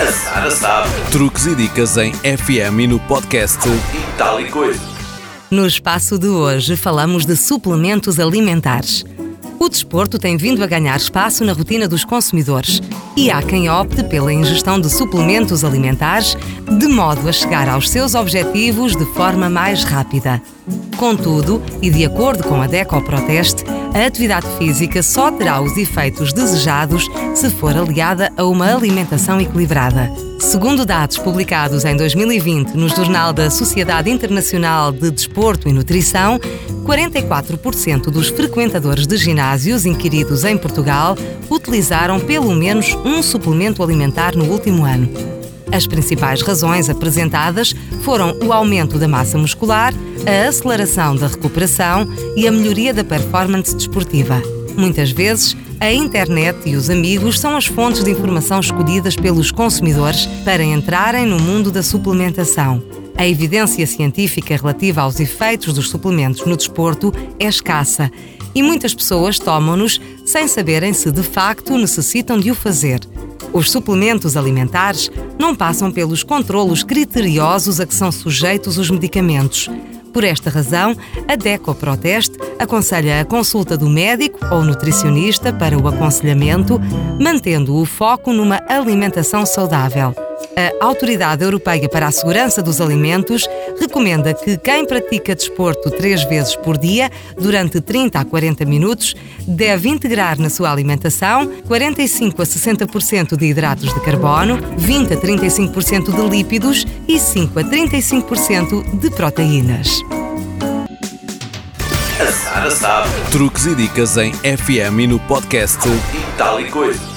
A Sara sabe. Truques e dicas em FM e no podcast E tal e coisa. No espaço de hoje falamos de suplementos alimentares. O desporto tem vindo a ganhar espaço na rotina dos consumidores e há quem opte pela ingestão de suplementos alimentares de modo a chegar aos seus objetivos de forma mais rápida. Contudo, e de acordo com a DECO Proteste, a atividade física só terá os efeitos desejados se for aliada a uma alimentação equilibrada. Segundo dados publicados em 2020 no Jornal da Sociedade Internacional de Desporto e Nutrição, 44% dos frequentadores de ginásios inquiridos em Portugal utilizaram pelo menos um suplemento alimentar no último ano. As principais razões apresentadas foram o aumento da massa muscular, a aceleração da recuperação e a melhoria da performance desportiva. Muitas vezes, a internet e os amigos são as fontes de informação escolhidas pelos consumidores para entrarem no mundo da suplementação. A evidência científica relativa aos efeitos dos suplementos no desporto é escassa e muitas pessoas tomam-nos sem saberem se de facto necessitam de o fazer. Os suplementos alimentares não passam pelos controlos criteriosos a que são sujeitos os medicamentos. Por esta razão, a DECO Proteste aconselha a consulta do médico ou nutricionista para o aconselhamento, mantendo o foco numa alimentação saudável. A Autoridade Europeia para a Segurança dos Alimentos recomenda que quem pratica desporto três vezes por dia, durante 30 a 40 minutos, deve integrar na sua alimentação 45 a 60% de hidratos de carbono, 20 a 35% de lípidos e 5 a 35% de proteínas. A Sara sabe. Truques e dicas em FM e no podcast coisa.